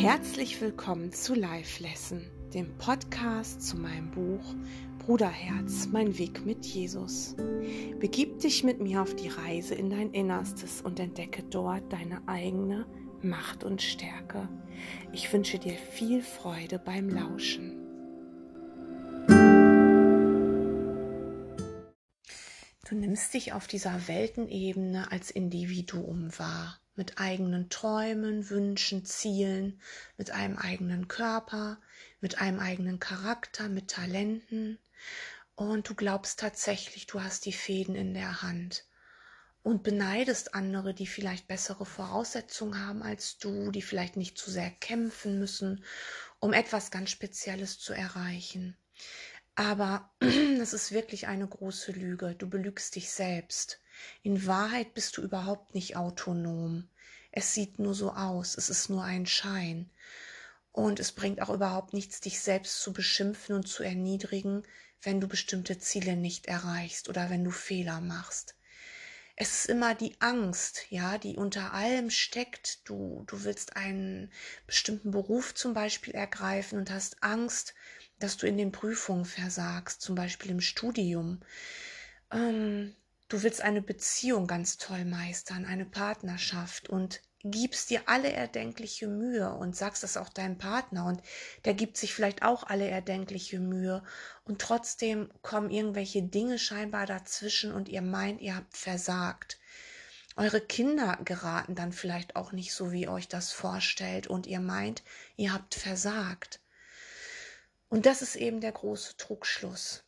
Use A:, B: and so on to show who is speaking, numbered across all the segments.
A: Herzlich willkommen zu Life Lesson, dem Podcast zu meinem Buch Bruderherz, mein Weg mit Jesus. Begib dich mit mir auf die Reise in dein Innerstes und entdecke dort deine eigene Macht und Stärke. Ich wünsche dir viel Freude beim Lauschen. Du nimmst dich auf dieser Weltenebene als Individuum wahr mit eigenen Träumen, Wünschen, Zielen, mit einem eigenen Körper, mit einem eigenen Charakter, mit Talenten. Und du glaubst tatsächlich, du hast die Fäden in der Hand und beneidest andere, die vielleicht bessere Voraussetzungen haben als du, die vielleicht nicht zu sehr kämpfen müssen, um etwas ganz Spezielles zu erreichen. Aber das ist wirklich eine große Lüge. Du belügst dich selbst. In Wahrheit bist du überhaupt nicht autonom. Es sieht nur so aus, es ist nur ein Schein. Und es bringt auch überhaupt nichts, dich selbst zu beschimpfen und zu erniedrigen, wenn du bestimmte Ziele nicht erreichst oder wenn du Fehler machst. Es ist immer die Angst, ja, die unter allem steckt. Du, du willst einen bestimmten Beruf zum Beispiel ergreifen und hast Angst, dass du in den Prüfungen versagst, zum Beispiel im Studium. Ähm, Du willst eine Beziehung ganz toll meistern, eine Partnerschaft und gibst dir alle erdenkliche Mühe und sagst das auch deinem Partner und der gibt sich vielleicht auch alle erdenkliche Mühe und trotzdem kommen irgendwelche Dinge scheinbar dazwischen und ihr meint, ihr habt versagt. Eure Kinder geraten dann vielleicht auch nicht so, wie ihr euch das vorstellt und ihr meint, ihr habt versagt. Und das ist eben der große Trugschluss.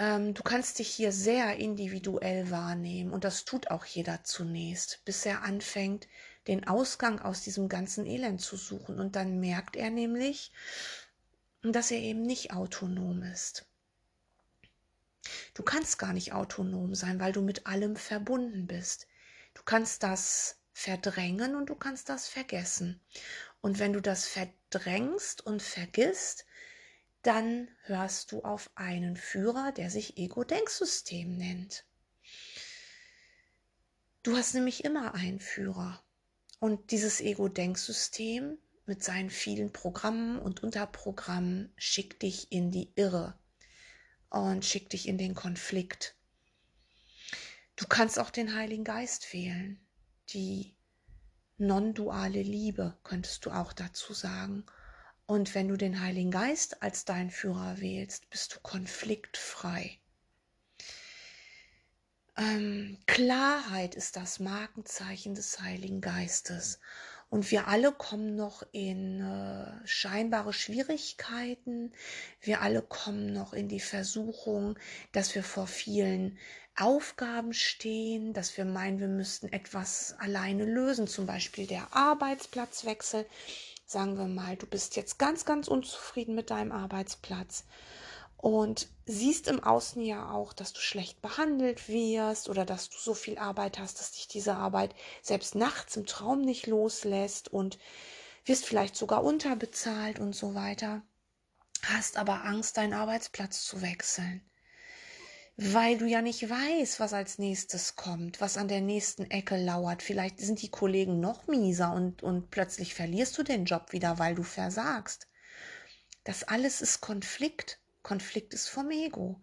A: Ähm, du kannst dich hier sehr individuell wahrnehmen und das tut auch jeder zunächst, bis er anfängt, den Ausgang aus diesem ganzen Elend zu suchen. Und dann merkt er nämlich, dass er eben nicht autonom ist. Du kannst gar nicht autonom sein, weil du mit allem verbunden bist. Du kannst das verdrängen und du kannst das vergessen. Und wenn du das verdrängst und vergisst, dann hörst du auf einen Führer, der sich Ego-Denksystem nennt. Du hast nämlich immer einen Führer. Und dieses Ego-Denksystem mit seinen vielen Programmen und Unterprogrammen schickt dich in die Irre und schickt dich in den Konflikt. Du kannst auch den Heiligen Geist wählen. Die non-duale Liebe könntest du auch dazu sagen. Und wenn du den Heiligen Geist als dein Führer wählst, bist du konfliktfrei. Ähm, Klarheit ist das Markenzeichen des Heiligen Geistes. Und wir alle kommen noch in äh, scheinbare Schwierigkeiten. Wir alle kommen noch in die Versuchung, dass wir vor vielen Aufgaben stehen, dass wir meinen, wir müssten etwas alleine lösen, zum Beispiel der Arbeitsplatzwechsel sagen wir mal, du bist jetzt ganz, ganz unzufrieden mit deinem Arbeitsplatz und siehst im Außen ja auch, dass du schlecht behandelt wirst oder dass du so viel Arbeit hast, dass dich diese Arbeit selbst nachts im Traum nicht loslässt und wirst vielleicht sogar unterbezahlt und so weiter, hast aber Angst, deinen Arbeitsplatz zu wechseln weil du ja nicht weißt, was als nächstes kommt, was an der nächsten Ecke lauert. Vielleicht sind die Kollegen noch mieser und, und plötzlich verlierst du den Job wieder, weil du versagst. Das alles ist Konflikt. Konflikt ist vom Ego.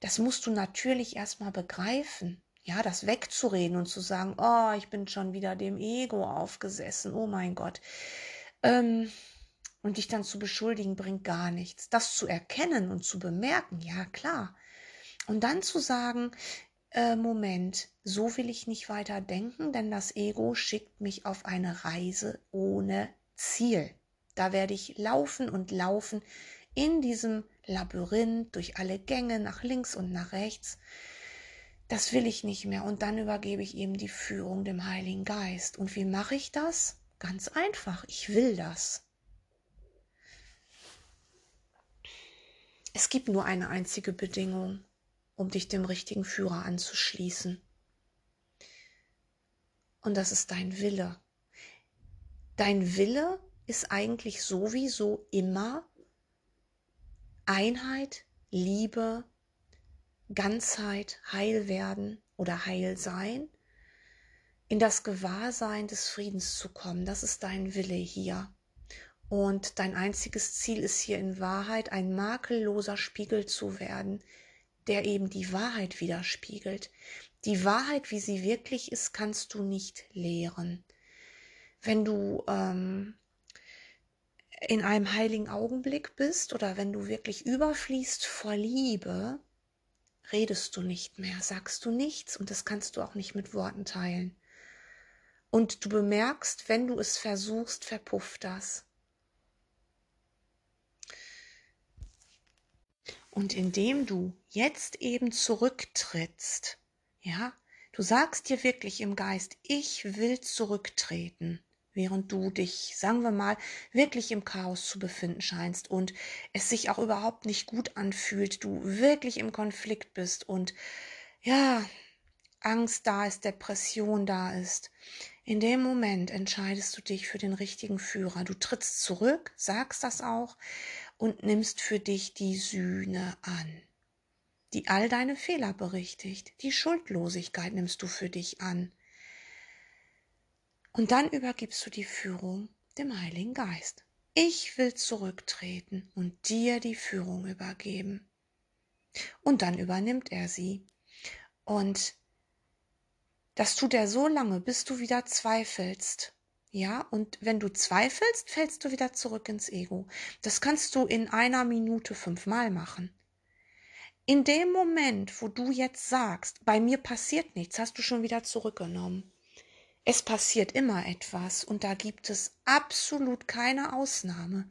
A: Das musst du natürlich erstmal begreifen. Ja, das wegzureden und zu sagen, oh, ich bin schon wieder dem Ego aufgesessen, oh mein Gott. Ähm, und dich dann zu beschuldigen, bringt gar nichts. Das zu erkennen und zu bemerken, ja klar, und dann zu sagen, äh, Moment, so will ich nicht weiter denken, denn das Ego schickt mich auf eine Reise ohne Ziel. Da werde ich laufen und laufen in diesem Labyrinth durch alle Gänge nach links und nach rechts. Das will ich nicht mehr. Und dann übergebe ich eben die Führung dem Heiligen Geist. Und wie mache ich das? Ganz einfach. Ich will das. Es gibt nur eine einzige Bedingung um dich dem richtigen Führer anzuschließen. Und das ist dein Wille. Dein Wille ist eigentlich sowieso immer Einheit, Liebe, Ganzheit, Heilwerden oder Heilsein, in das Gewahrsein des Friedens zu kommen. Das ist dein Wille hier. Und dein einziges Ziel ist hier in Wahrheit ein makelloser Spiegel zu werden, der eben die Wahrheit widerspiegelt. Die Wahrheit, wie sie wirklich ist, kannst du nicht lehren. Wenn du ähm, in einem heiligen Augenblick bist oder wenn du wirklich überfließt vor Liebe, redest du nicht mehr, sagst du nichts und das kannst du auch nicht mit Worten teilen. Und du bemerkst, wenn du es versuchst, verpufft das. Und indem du jetzt eben zurücktrittst, ja, du sagst dir wirklich im Geist, ich will zurücktreten, während du dich, sagen wir mal, wirklich im Chaos zu befinden scheinst und es sich auch überhaupt nicht gut anfühlt, du wirklich im Konflikt bist und ja, Angst da ist, Depression da ist. In dem Moment entscheidest du dich für den richtigen Führer. Du trittst zurück, sagst das auch und nimmst für dich die Sühne an, die all deine Fehler berichtigt. Die Schuldlosigkeit nimmst du für dich an. Und dann übergibst du die Führung dem Heiligen Geist. Ich will zurücktreten und dir die Führung übergeben. Und dann übernimmt er sie. Und das tut er so lange, bis du wieder zweifelst. Ja, und wenn du zweifelst, fällst du wieder zurück ins Ego. Das kannst du in einer Minute fünfmal machen. In dem Moment, wo du jetzt sagst, bei mir passiert nichts, hast du schon wieder zurückgenommen. Es passiert immer etwas und da gibt es absolut keine Ausnahme.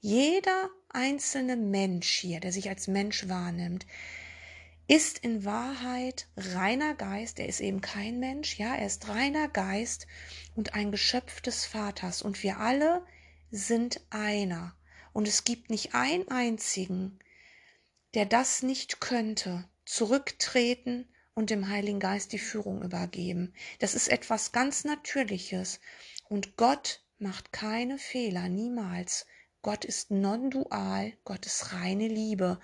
A: Jeder einzelne Mensch hier, der sich als Mensch wahrnimmt, ist in Wahrheit reiner Geist, er ist eben kein Mensch, ja, er ist reiner Geist und ein Geschöpf des Vaters. Und wir alle sind einer. Und es gibt nicht einen einzigen, der das nicht könnte, zurücktreten und dem Heiligen Geist die Führung übergeben. Das ist etwas ganz Natürliches. Und Gott macht keine Fehler, niemals. Gott ist non-dual, Gott ist reine Liebe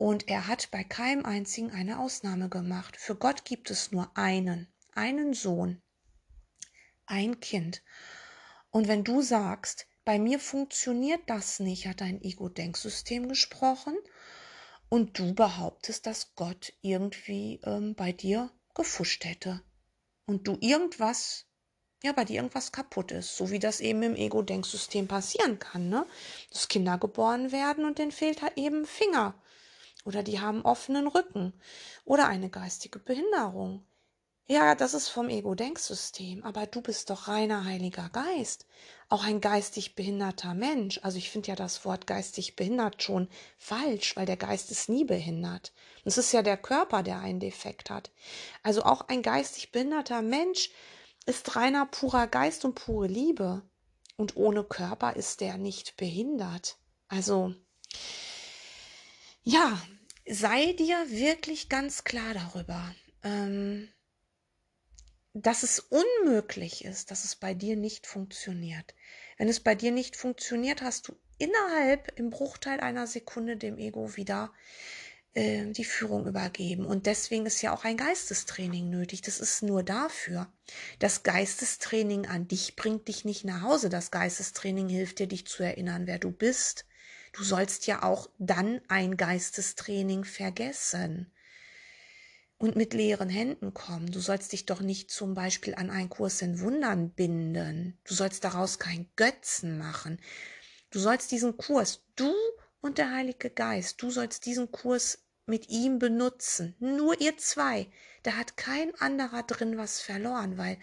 A: und er hat bei keinem einzigen eine Ausnahme gemacht. Für Gott gibt es nur einen, einen Sohn, ein Kind. Und wenn du sagst, bei mir funktioniert das nicht, hat dein Ego-Denksystem gesprochen, und du behauptest, dass Gott irgendwie ähm, bei dir gefuscht hätte und du irgendwas, ja, bei dir irgendwas kaputt ist, so wie das eben im Ego-Denksystem passieren kann, ne? Dass Kinder geboren werden und denen fehlt halt eben Finger oder die haben offenen Rücken oder eine geistige Behinderung. Ja, das ist vom Ego-Denksystem, aber du bist doch reiner Heiliger Geist, auch ein geistig behinderter Mensch. Also ich finde ja das Wort geistig behindert schon falsch, weil der Geist ist nie behindert. Es ist ja der Körper, der einen Defekt hat. Also auch ein geistig behinderter Mensch ist reiner purer Geist und pure Liebe. Und ohne Körper ist der nicht behindert. Also ja, sei dir wirklich ganz klar darüber, ähm, dass es unmöglich ist, dass es bei dir nicht funktioniert. Wenn es bei dir nicht funktioniert, hast du innerhalb im Bruchteil einer Sekunde dem Ego wieder äh, die Führung übergeben. Und deswegen ist ja auch ein Geistestraining nötig. Das ist nur dafür. Das Geistestraining an dich bringt dich nicht nach Hause. Das Geistestraining hilft dir, dich zu erinnern, wer du bist Du sollst ja auch dann ein Geistestraining vergessen und mit leeren Händen kommen. Du sollst dich doch nicht zum Beispiel an einen Kurs in Wundern binden. Du sollst daraus kein Götzen machen. Du sollst diesen Kurs, du und der Heilige Geist, du sollst diesen Kurs mit ihm benutzen. Nur ihr zwei. Da hat kein anderer drin was verloren, weil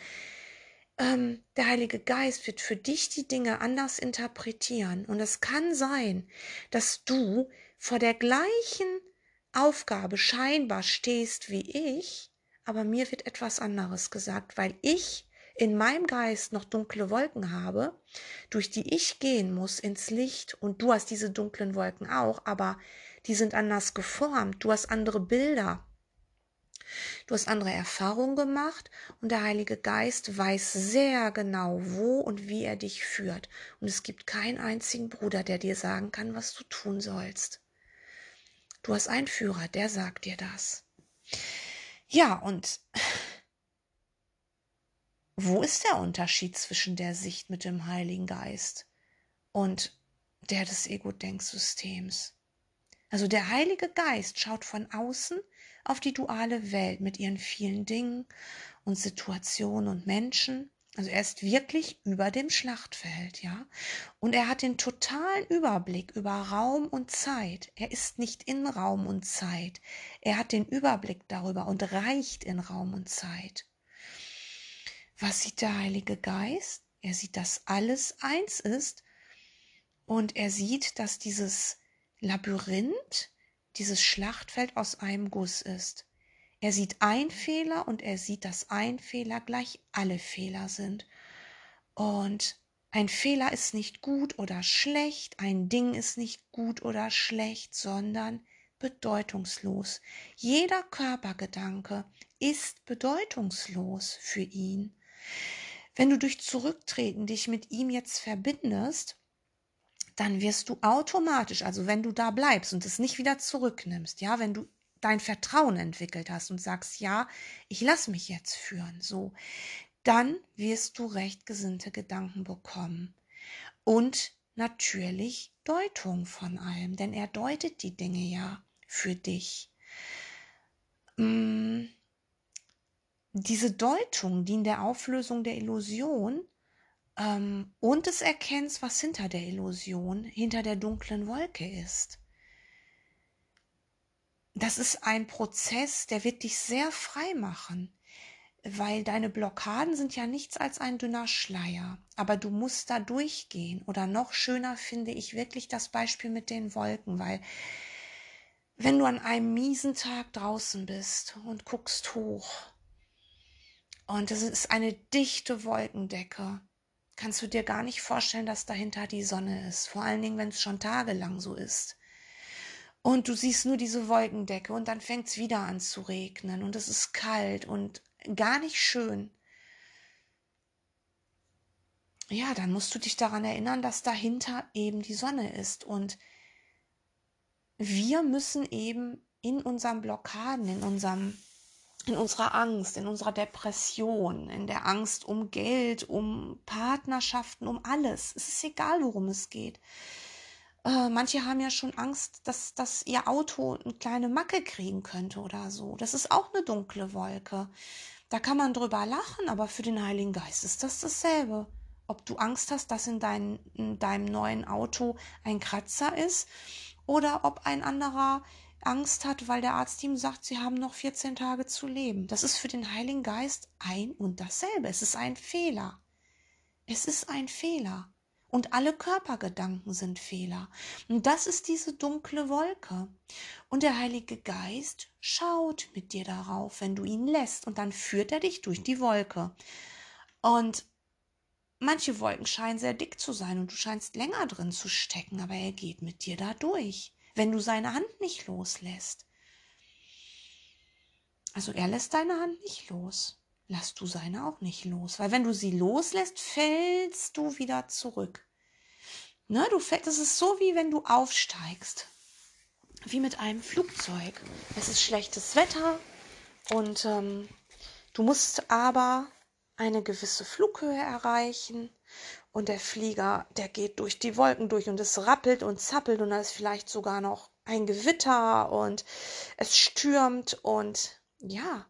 A: ähm, der Heilige Geist wird für dich die Dinge anders interpretieren. Und es kann sein, dass du vor der gleichen Aufgabe scheinbar stehst wie ich, aber mir wird etwas anderes gesagt, weil ich in meinem Geist noch dunkle Wolken habe, durch die ich gehen muss ins Licht. Und du hast diese dunklen Wolken auch, aber die sind anders geformt, du hast andere Bilder, Du hast andere Erfahrungen gemacht und der Heilige Geist weiß sehr genau, wo und wie er dich führt. Und es gibt keinen einzigen Bruder, der dir sagen kann, was du tun sollst. Du hast einen Führer, der sagt dir das. Ja, und wo ist der Unterschied zwischen der Sicht mit dem Heiligen Geist und der des Ego-Denksystems. Also der Heilige Geist schaut von außen auf die duale Welt mit ihren vielen Dingen und Situationen und Menschen. Also er ist wirklich über dem Schlachtfeld, ja. Und er hat den totalen Überblick über Raum und Zeit. Er ist nicht in Raum und Zeit. Er hat den Überblick darüber und reicht in Raum und Zeit. Was sieht der Heilige Geist? Er sieht, dass alles eins ist und er sieht, dass dieses Labyrinth, dieses Schlachtfeld aus einem Guss ist. Er sieht ein Fehler und er sieht, dass ein Fehler gleich alle Fehler sind. Und ein Fehler ist nicht gut oder schlecht, ein Ding ist nicht gut oder schlecht, sondern bedeutungslos. Jeder Körpergedanke ist bedeutungslos für ihn. Wenn du durch Zurücktreten dich mit ihm jetzt verbindest, dann wirst du automatisch, also wenn du da bleibst und es nicht wieder zurücknimmst, ja, wenn du dein Vertrauen entwickelt hast und sagst, ja, ich lass mich jetzt führen, so, dann wirst du rechtgesinnte Gedanken bekommen. Und natürlich Deutung von allem, denn er deutet die Dinge ja für dich. Mm, diese Deutung dient der Auflösung der Illusion ähm, und des Erkennens, was hinter der Illusion, hinter der dunklen Wolke ist. Das ist ein Prozess, der wird dich sehr frei machen, weil deine Blockaden sind ja nichts als ein dünner Schleier, aber du musst da durchgehen. Oder noch schöner finde ich wirklich das Beispiel mit den Wolken, weil wenn du an einem miesen Tag draußen bist und guckst hoch und es ist eine dichte Wolkendecke kannst du dir gar nicht vorstellen, dass dahinter die Sonne ist. Vor allen Dingen, wenn es schon tagelang so ist. Und du siehst nur diese Wolkendecke und dann fängt es wieder an zu regnen und es ist kalt und gar nicht schön. Ja, dann musst du dich daran erinnern, dass dahinter eben die Sonne ist. Und wir müssen eben in unseren Blockaden, in unserem in unserer Angst, in unserer Depression, in der Angst um Geld, um Partnerschaften, um alles. Es ist egal, worum es geht. Äh, manche haben ja schon Angst, dass, dass ihr Auto eine kleine Macke kriegen könnte oder so. Das ist auch eine dunkle Wolke. Da kann man drüber lachen, aber für den Heiligen Geist ist das dasselbe. Ob du Angst hast, dass in, dein, in deinem neuen Auto ein Kratzer ist oder ob ein anderer Angst hat, weil der Arzt ihm sagt, sie haben noch 14 Tage zu leben. Das ist für den Heiligen Geist ein und dasselbe. Es ist ein Fehler. Es ist ein Fehler. Und alle Körpergedanken sind Fehler. Und das ist diese dunkle Wolke. Und der Heilige Geist schaut mit dir darauf, wenn du ihn lässt. Und dann führt er dich durch die Wolke. Und manche Wolken scheinen sehr dick zu sein und du scheinst länger drin zu stecken, aber er geht mit dir da durch wenn du seine Hand nicht loslässt. Also er lässt deine Hand nicht los. Lass du seine auch nicht los. Weil wenn du sie loslässt, fällst du wieder zurück. Ne, du fällst, das ist so wie wenn du aufsteigst. Wie mit einem Flugzeug. Es ist schlechtes Wetter und ähm, du musst aber eine gewisse Flughöhe erreichen und der Flieger, der geht durch die Wolken durch und es rappelt und zappelt und da ist vielleicht sogar noch ein Gewitter und es stürmt und ja,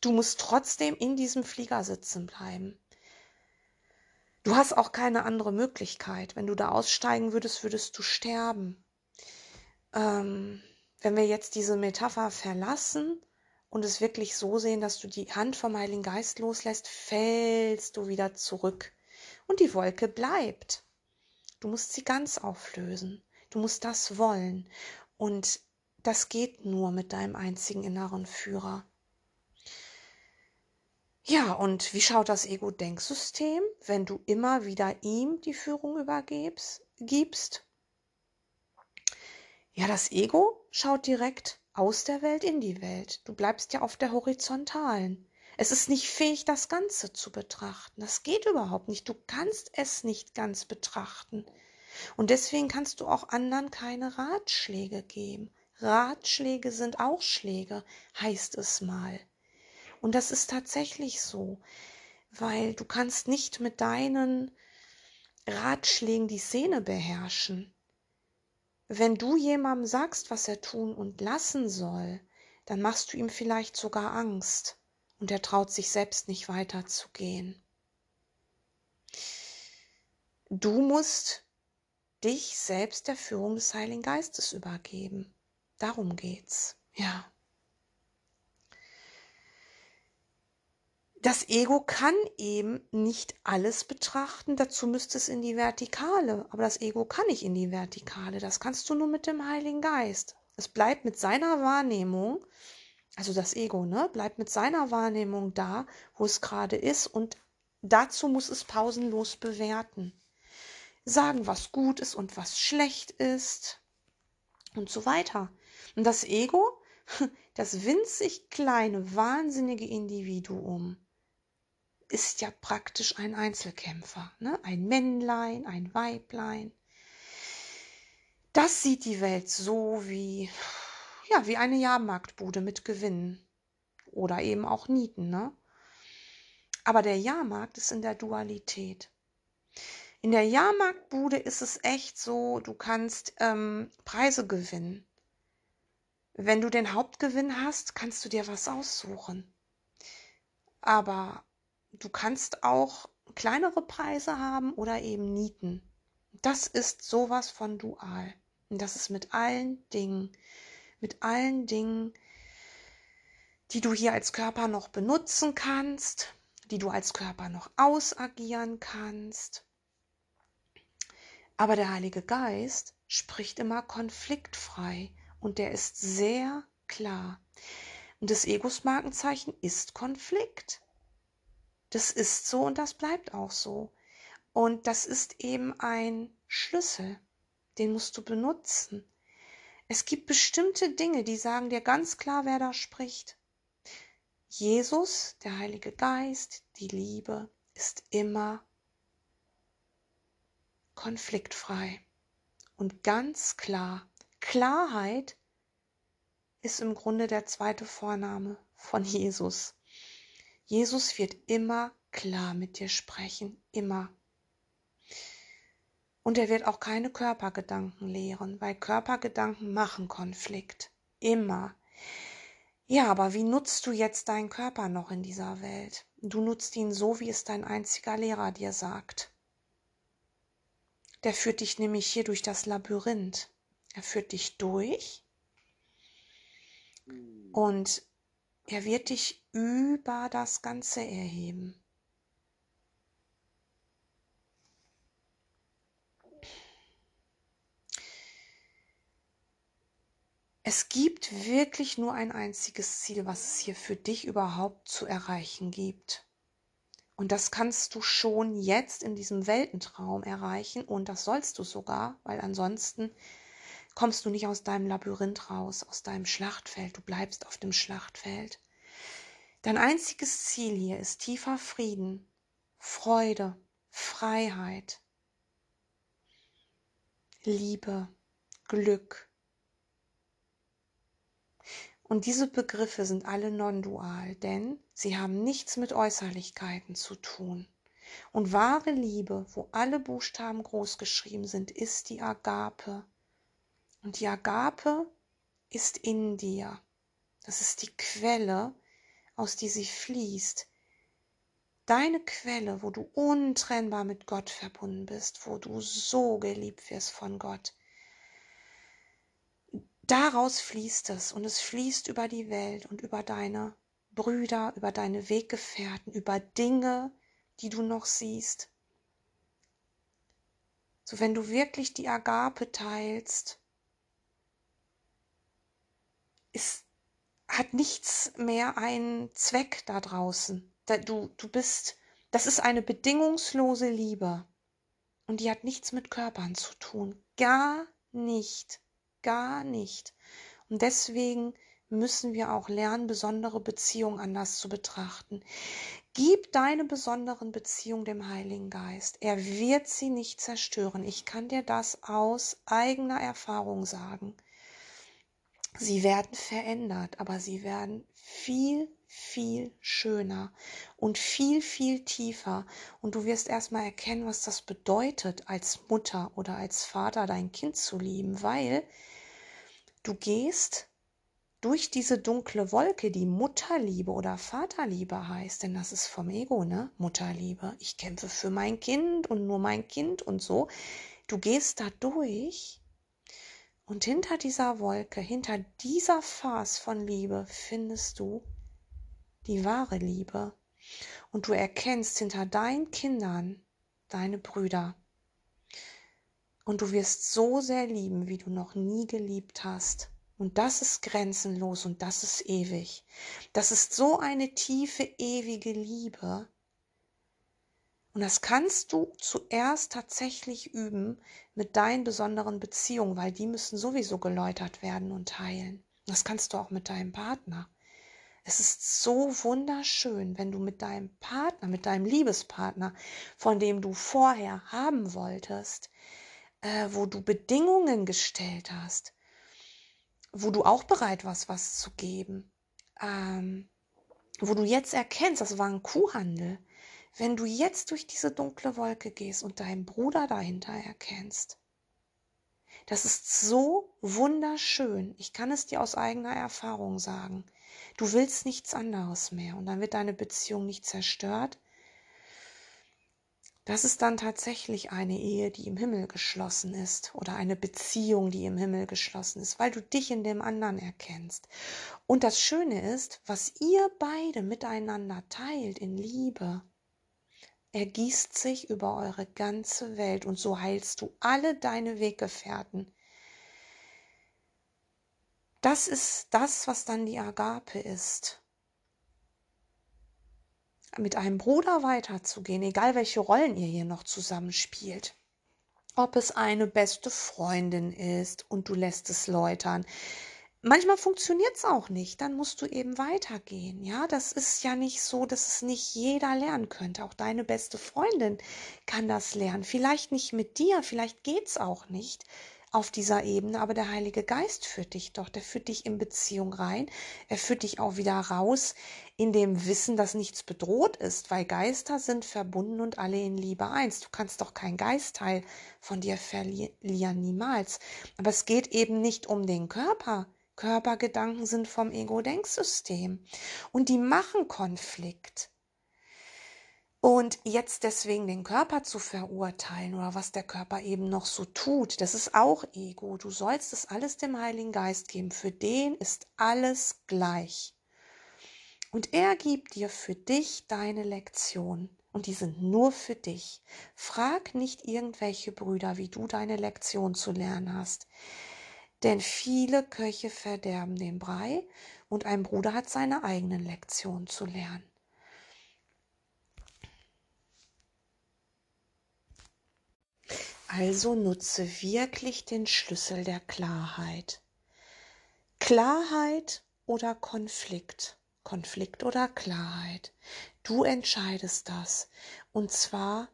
A: du musst trotzdem in diesem Flieger sitzen bleiben. Du hast auch keine andere Möglichkeit. Wenn du da aussteigen würdest, würdest du sterben. Ähm, wenn wir jetzt diese Metapher verlassen und es wirklich so sehen, dass du die Hand vom Heiligen Geist loslässt, fällst du wieder zurück und die Wolke bleibt. Du musst sie ganz auflösen. Du musst das wollen. Und das geht nur mit deinem einzigen inneren Führer. Ja, und wie schaut das Ego-Denksystem, wenn du immer wieder ihm die Führung übergibst? Gibst? Ja, das Ego schaut direkt aus der Welt in die Welt. Du bleibst ja auf der horizontalen. Es ist nicht fähig, das Ganze zu betrachten. Das geht überhaupt nicht. Du kannst es nicht ganz betrachten. Und deswegen kannst du auch anderen keine Ratschläge geben. Ratschläge sind auch Schläge, heißt es mal. Und das ist tatsächlich so, weil du kannst nicht mit deinen Ratschlägen die Szene beherrschen. Wenn du jemandem sagst, was er tun und lassen soll, dann machst du ihm vielleicht sogar Angst und er traut sich selbst nicht weiterzugehen. Du musst dich selbst der Führung des Heiligen Geistes übergeben. Darum geht's. Ja. Das Ego kann eben nicht alles betrachten, dazu müsste es in die Vertikale, aber das Ego kann nicht in die Vertikale, das kannst du nur mit dem Heiligen Geist. Es bleibt mit seiner Wahrnehmung, also das Ego, ne, bleibt mit seiner Wahrnehmung da, wo es gerade ist und dazu muss es pausenlos bewerten. Sagen, was gut ist und was schlecht ist und so weiter. Und das Ego, das winzig kleine, wahnsinnige Individuum, ist ja praktisch ein Einzelkämpfer, ne? ein Männlein, ein Weiblein. Das sieht die Welt so wie, ja, wie eine Jahrmarktbude mit Gewinnen oder eben auch Nieten. Ne? Aber der Jahrmarkt ist in der Dualität. In der Jahrmarktbude ist es echt so, du kannst ähm, Preise gewinnen. Wenn du den Hauptgewinn hast, kannst du dir was aussuchen. Aber du kannst auch kleinere Preise haben oder eben Nieten. Das ist sowas von dual. Und das ist mit allen Dingen, mit allen Dingen, die du hier als Körper noch benutzen kannst, die du als Körper noch ausagieren kannst. Aber der Heilige Geist spricht immer konfliktfrei und der ist sehr klar. Und das Egos Markenzeichen ist Konflikt. Das ist so und das bleibt auch so. Und das ist eben ein Schlüssel, den musst du benutzen. Es gibt bestimmte Dinge, die sagen dir ganz klar, wer da spricht. Jesus, der Heilige Geist, die Liebe ist immer konfliktfrei und ganz klar. Klarheit ist im Grunde der zweite Vorname von Jesus. Jesus wird immer klar mit dir sprechen, immer. Und er wird auch keine Körpergedanken lehren, weil Körpergedanken machen Konflikt. Immer. Ja, aber wie nutzt du jetzt deinen Körper noch in dieser Welt? Du nutzt ihn so, wie es dein einziger Lehrer dir sagt. Der führt dich nämlich hier durch das Labyrinth. Er führt dich durch und er wird dich über das Ganze erheben. Es gibt wirklich nur ein einziges Ziel, was es hier für dich überhaupt zu erreichen gibt. Und das kannst du schon jetzt in diesem Weltentraum erreichen und das sollst du sogar, weil ansonsten kommst du nicht aus deinem Labyrinth raus, aus deinem Schlachtfeld, du bleibst auf dem Schlachtfeld. Dein einziges Ziel hier ist tiefer Frieden, Freude, Freiheit, Liebe, Glück, und diese Begriffe sind alle non-dual, denn sie haben nichts mit Äußerlichkeiten zu tun. Und wahre Liebe, wo alle Buchstaben groß geschrieben sind, ist die Agape. Und die Agape ist in dir. Das ist die Quelle, aus die sie fließt. Deine Quelle, wo du untrennbar mit Gott verbunden bist, wo du so geliebt wirst von Gott daraus fließt es und es fließt über die Welt und über deine Brüder, über deine Weggefährten, über Dinge, die du noch siehst. So wenn du wirklich die Agape teilst, ist, hat nichts mehr einen Zweck da draußen. Du, du bist, das ist eine bedingungslose Liebe. Und die hat nichts mit Körpern zu tun. Gar nicht gar nicht. Und deswegen müssen wir auch lernen, besondere Beziehungen anders zu betrachten. Gib deine besonderen Beziehungen dem Heiligen Geist. Er wird sie nicht zerstören. Ich kann dir das aus eigener Erfahrung sagen. Sie werden verändert, aber sie werden viel, viel schöner und viel, viel tiefer. Und du wirst erstmal erkennen, was das bedeutet, als Mutter oder als Vater dein Kind zu lieben, weil du gehst durch diese dunkle Wolke, die Mutterliebe oder Vaterliebe heißt, denn das ist vom Ego, ne? Mutterliebe. Ich kämpfe für mein Kind und nur mein Kind und so. Du gehst da durch und hinter dieser Wolke, hinter dieser Phase von Liebe findest du die wahre Liebe. Und du erkennst hinter deinen Kindern deine Brüder. Und du wirst so sehr lieben, wie du noch nie geliebt hast. Und das ist grenzenlos und das ist ewig. Das ist so eine tiefe, ewige Liebe. Und das kannst du zuerst tatsächlich üben mit deinen besonderen Beziehungen, weil die müssen sowieso geläutert werden und heilen. Das kannst du auch mit deinem Partner. Es ist so wunderschön, wenn du mit deinem Partner, mit deinem Liebespartner, von dem du vorher haben wolltest, äh, wo du Bedingungen gestellt hast, wo du auch bereit warst, was zu geben, ähm, wo du jetzt erkennst, das war ein Kuhhandel, wenn du jetzt durch diese dunkle Wolke gehst und deinen Bruder dahinter erkennst. Das ist so wunderschön. Ich kann es dir aus eigener Erfahrung sagen. Du willst nichts anderes mehr und dann wird deine Beziehung nicht zerstört. Das ist dann tatsächlich eine Ehe, die im Himmel geschlossen ist oder eine Beziehung, die im Himmel geschlossen ist, weil du dich in dem anderen erkennst. Und das Schöne ist, was ihr beide miteinander teilt in Liebe, ergießt sich über eure ganze Welt und so heilst du alle deine Weggefährten das ist das, was dann die Agape ist. Mit einem Bruder weiterzugehen, egal welche Rollen ihr hier noch zusammenspielt. Ob es eine beste Freundin ist und du lässt es läutern. Manchmal funktioniert es auch nicht, dann musst du eben weitergehen. Ja, das ist ja nicht so, dass es nicht jeder lernen könnte. Auch deine beste Freundin kann das lernen. Vielleicht nicht mit dir, vielleicht geht es auch nicht auf dieser Ebene, aber der Heilige Geist führt dich doch, der führt dich in Beziehung rein, er führt dich auch wieder raus in dem Wissen, dass nichts bedroht ist, weil Geister sind verbunden und alle in Liebe eins. Du kannst doch kein Geistteil von dir verlieren, niemals. Aber es geht eben nicht um den Körper. Körpergedanken sind vom Ego-Denksystem und die machen Konflikt. Und jetzt deswegen den Körper zu verurteilen oder was der Körper eben noch so tut, das ist auch Ego. Du sollst es alles dem Heiligen Geist geben. Für den ist alles gleich. Und er gibt dir für dich deine Lektion. Und die sind nur für dich. Frag nicht irgendwelche Brüder, wie du deine Lektion zu lernen hast. Denn viele Köche verderben den Brei und ein Bruder hat seine eigenen Lektionen zu lernen. Also nutze wirklich den Schlüssel der Klarheit. Klarheit oder Konflikt. Konflikt oder Klarheit. Du entscheidest das. Und zwar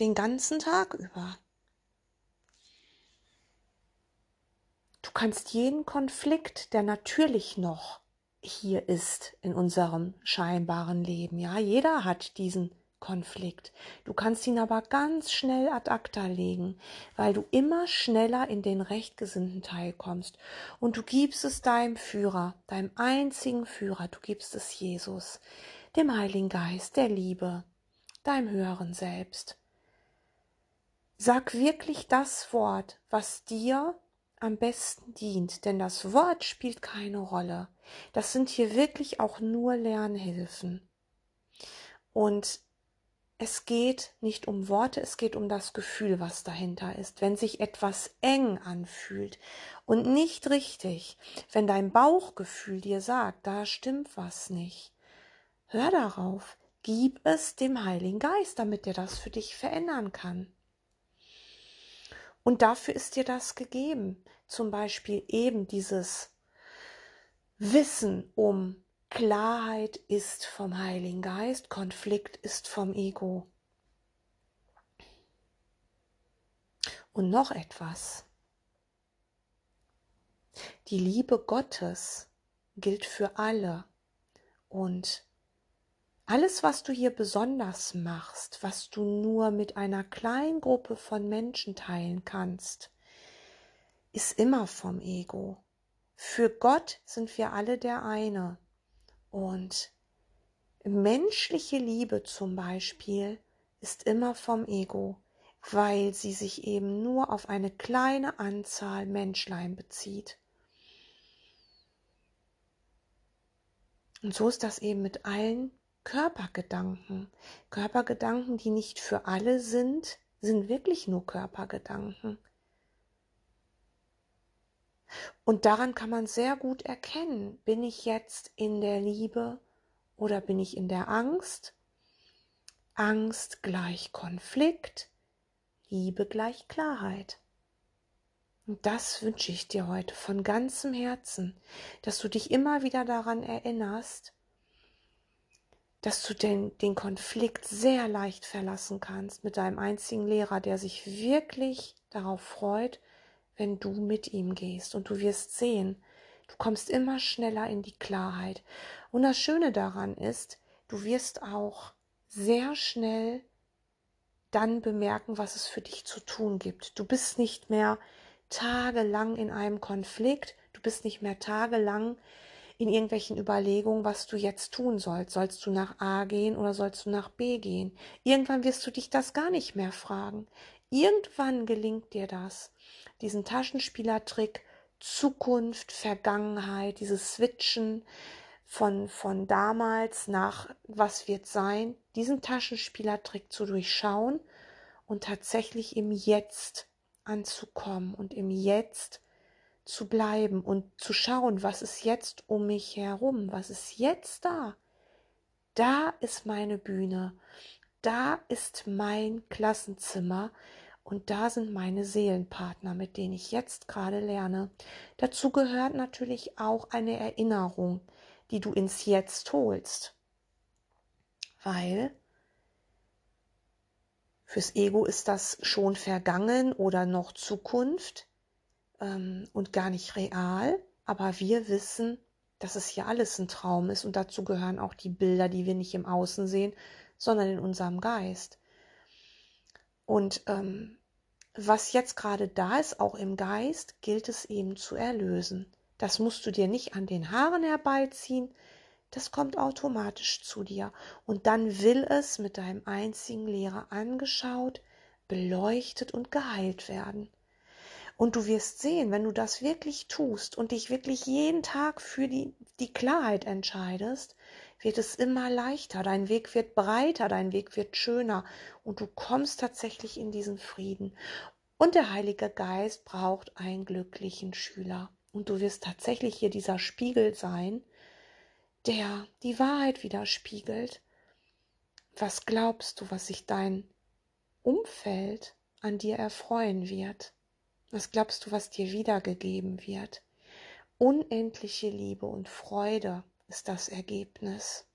A: den ganzen Tag über. Du kannst jeden Konflikt, der natürlich noch hier ist in unserem scheinbaren Leben, ja, jeder hat diesen Konflikt. Du kannst ihn aber ganz schnell ad acta legen, weil du immer schneller in den rechtgesinnten Teil kommst. Und du gibst es deinem Führer, deinem einzigen Führer, du gibst es Jesus, dem Heiligen Geist, der Liebe, deinem höheren Selbst. Sag wirklich das Wort, was dir am besten dient, denn das Wort spielt keine Rolle. Das sind hier wirklich auch nur Lernhilfen. Und es geht nicht um Worte, es geht um das Gefühl, was dahinter ist. Wenn sich etwas eng anfühlt und nicht richtig, wenn dein Bauchgefühl dir sagt, da stimmt was nicht, hör darauf, gib es dem Heiligen Geist, damit er das für dich verändern kann. Und dafür ist dir das gegeben. Zum Beispiel eben dieses Wissen um Klarheit ist vom Heiligen Geist, Konflikt ist vom Ego. Und noch etwas. Die Liebe Gottes gilt für alle. Und alles, was du hier besonders machst, was du nur mit einer kleinen Gruppe von Menschen teilen kannst, ist immer vom Ego. Für Gott sind wir alle der eine. Und menschliche Liebe zum Beispiel ist immer vom Ego, weil sie sich eben nur auf eine kleine Anzahl Menschlein bezieht. Und so ist das eben mit allen Körpergedanken. Körpergedanken, die nicht für alle sind, sind wirklich nur Körpergedanken. Und daran kann man sehr gut erkennen, bin ich jetzt in der Liebe oder bin ich in der Angst? Angst gleich Konflikt, Liebe gleich Klarheit. Und das wünsche ich dir heute von ganzem Herzen, dass du dich immer wieder daran erinnerst, dass du den, den Konflikt sehr leicht verlassen kannst mit deinem einzigen Lehrer, der sich wirklich darauf freut, wenn du mit ihm gehst. Und du wirst sehen, du kommst immer schneller in die Klarheit. Und das Schöne daran ist, du wirst auch sehr schnell dann bemerken, was es für dich zu tun gibt. Du bist nicht mehr tagelang in einem Konflikt, du bist nicht mehr tagelang in irgendwelchen Überlegungen, was du jetzt tun sollst. Sollst du nach A gehen oder sollst du nach B gehen? Irgendwann wirst du dich das gar nicht mehr fragen. Irgendwann gelingt dir das, diesen Taschenspielertrick Zukunft, Vergangenheit, dieses Switchen von, von damals nach was wird sein, diesen Taschenspielertrick zu durchschauen und tatsächlich im Jetzt anzukommen und im Jetzt zu bleiben und zu schauen, was ist jetzt um mich herum, was ist jetzt da. Da ist meine Bühne, da ist mein Klassenzimmer und da sind meine Seelenpartner, mit denen ich jetzt gerade lerne. Dazu gehört natürlich auch eine Erinnerung, die du ins Jetzt holst, weil fürs Ego ist das schon vergangen oder noch Zukunft ähm, und gar nicht real, aber wir wissen, dass es hier alles ein Traum ist und dazu gehören auch die Bilder, die wir nicht im Außen sehen, sondern in unserem Geist. Und ähm, was jetzt gerade da ist, auch im Geist, gilt es eben zu erlösen. Das musst du dir nicht an den Haaren herbeiziehen, das kommt automatisch zu dir. Und dann will es mit deinem einzigen Lehrer angeschaut, beleuchtet und geheilt werden. Und du wirst sehen, wenn du das wirklich tust und dich wirklich jeden Tag für die, die Klarheit entscheidest, wird es immer leichter, dein Weg wird breiter, dein Weg wird schöner und du kommst tatsächlich in diesen Frieden. Und der Heilige Geist braucht einen glücklichen Schüler. Und du wirst tatsächlich hier dieser Spiegel sein, der die Wahrheit widerspiegelt. Was glaubst du, was sich dein Umfeld an dir erfreuen wird? Was glaubst du, was dir wiedergegeben wird? Unendliche Liebe und Freude ist das Ergebnis.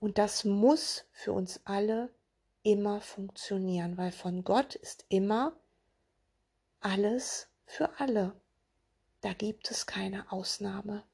A: Und das muss für uns alle immer funktionieren, weil von Gott ist immer alles für alle. Da gibt es keine Ausnahme.